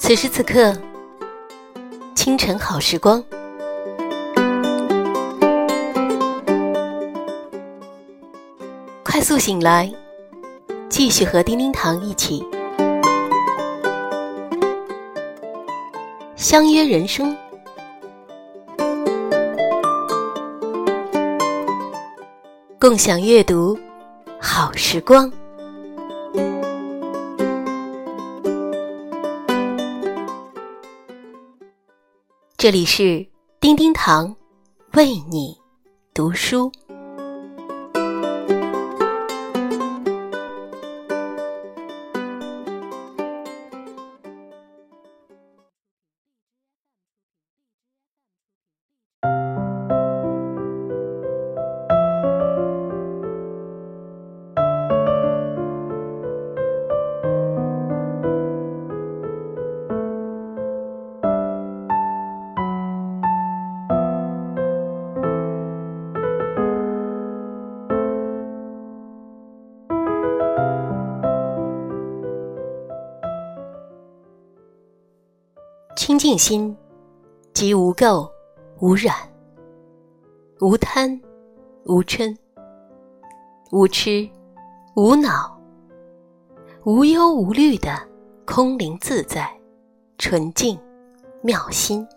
此时此刻，清晨好时光。快速醒来，继续和叮叮糖一起相约人生，共享阅读好时光。这里是叮叮糖为你读书。清净心，即无垢、无染、无贪、无嗔、无痴、无恼、无忧无虑的空灵自在、纯净妙心。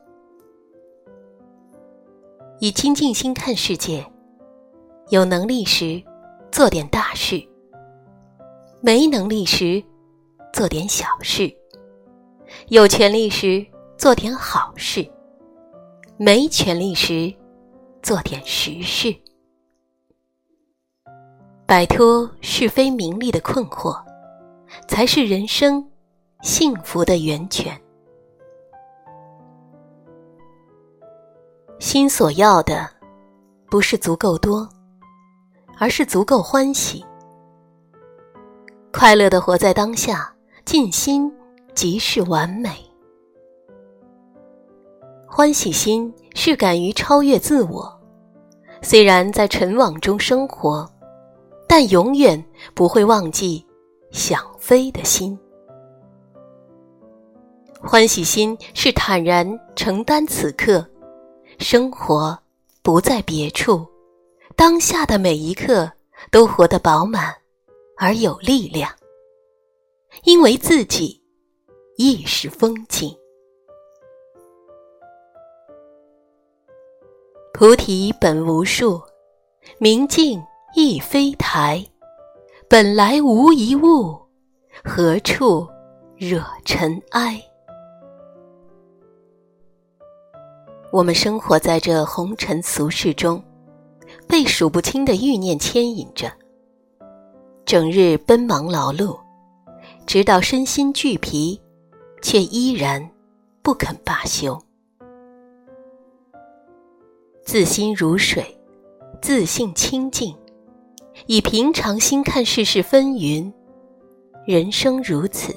以清净心看世界，有能力时做点大事，没能力时做点小事，有权利时。做点好事，没权利时，做点实事，摆脱是非名利的困惑，才是人生幸福的源泉。心所要的，不是足够多，而是足够欢喜，快乐的活在当下，尽心即是完美。欢喜心是敢于超越自我，虽然在尘网中生活，但永远不会忘记想飞的心。欢喜心是坦然承担此刻，生活不在别处，当下的每一刻都活得饱满而有力量，因为自己亦是风景。菩提本无树，明镜亦非台。本来无一物，何处惹尘埃？我们生活在这红尘俗世中，被数不清的欲念牵引着，整日奔忙劳碌，直到身心俱疲，却依然不肯罢休。自心如水，自性清净，以平常心看世事纷纭。人生如此，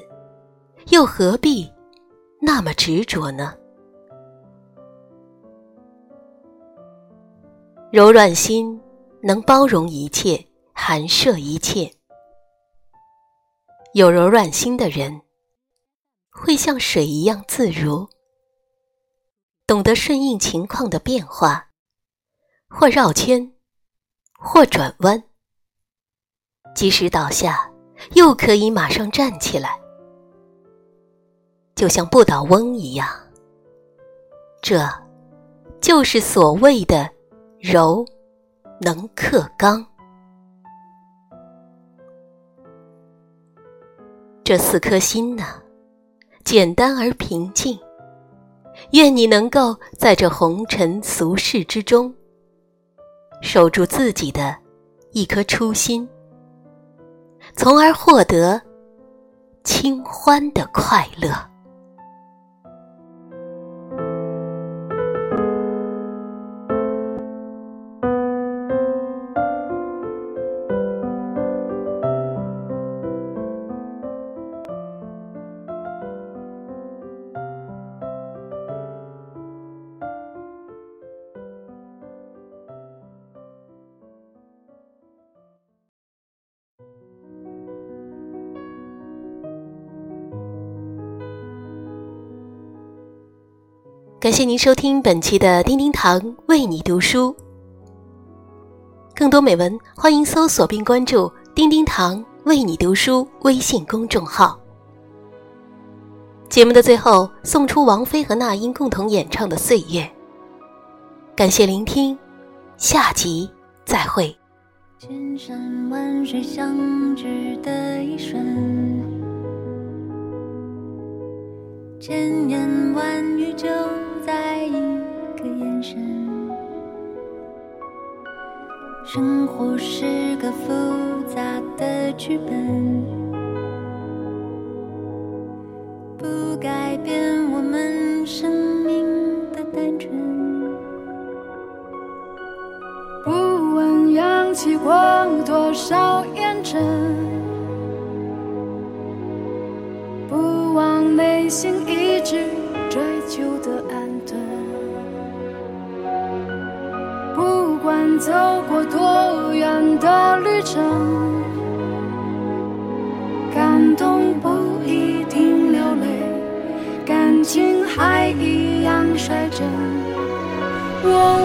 又何必那么执着呢？柔软心能包容一切，含摄一切。有柔软心的人，会像水一样自如，懂得顺应情况的变化。或绕圈，或转弯，即使倒下，又可以马上站起来，就像不倒翁一样。这，就是所谓的柔能克刚。这四颗心呢，简单而平静。愿你能够在这红尘俗世之中。守住自己的一颗初心，从而获得清欢的快乐。感谢您收听本期的叮叮堂为你读书。更多美文，欢迎搜索并关注“叮叮堂为你读书”微信公众号。节目的最后，送出王菲和那英共同演唱的《岁月》。感谢聆听，下集再会。千山万水相聚的一瞬。千言万语就在一个眼神。生活是个复杂的剧本，不改变我们生命的单纯。不问扬起过多少烟尘。内心一直追求的安顿，不管走过多远的旅程，感动不一定流泪，感情还一样率真。我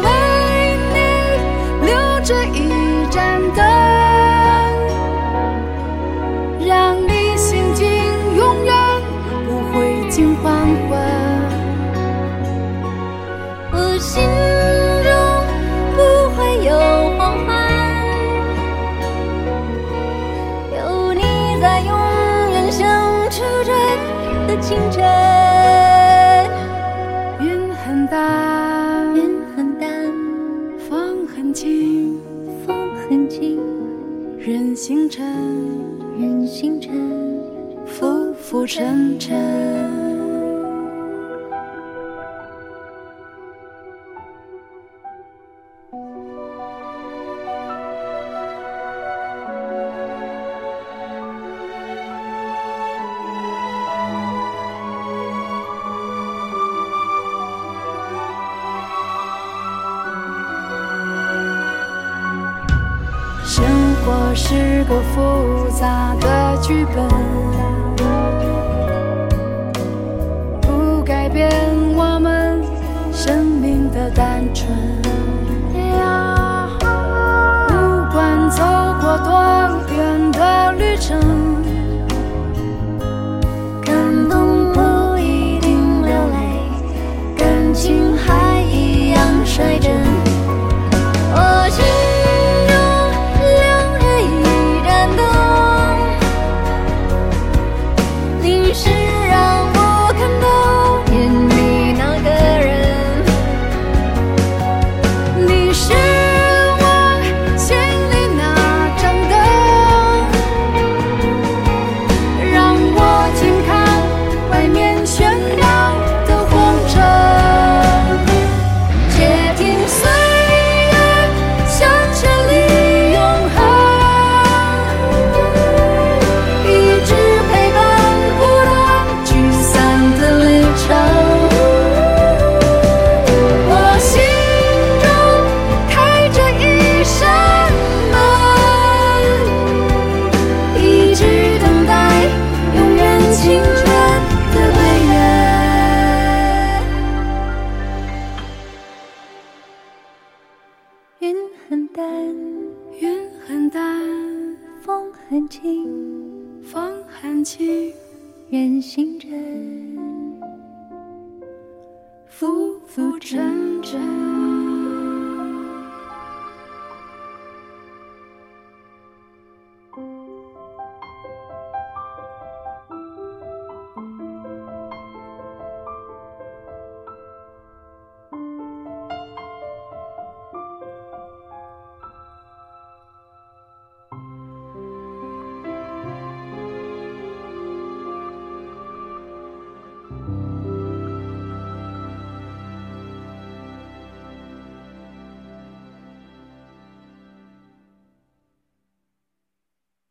任星辰，任星辰，浮浮沉沉。是个复杂的剧本，不改变我们生命的单纯。不管走过多风很轻，任星辰，浮浮沉沉。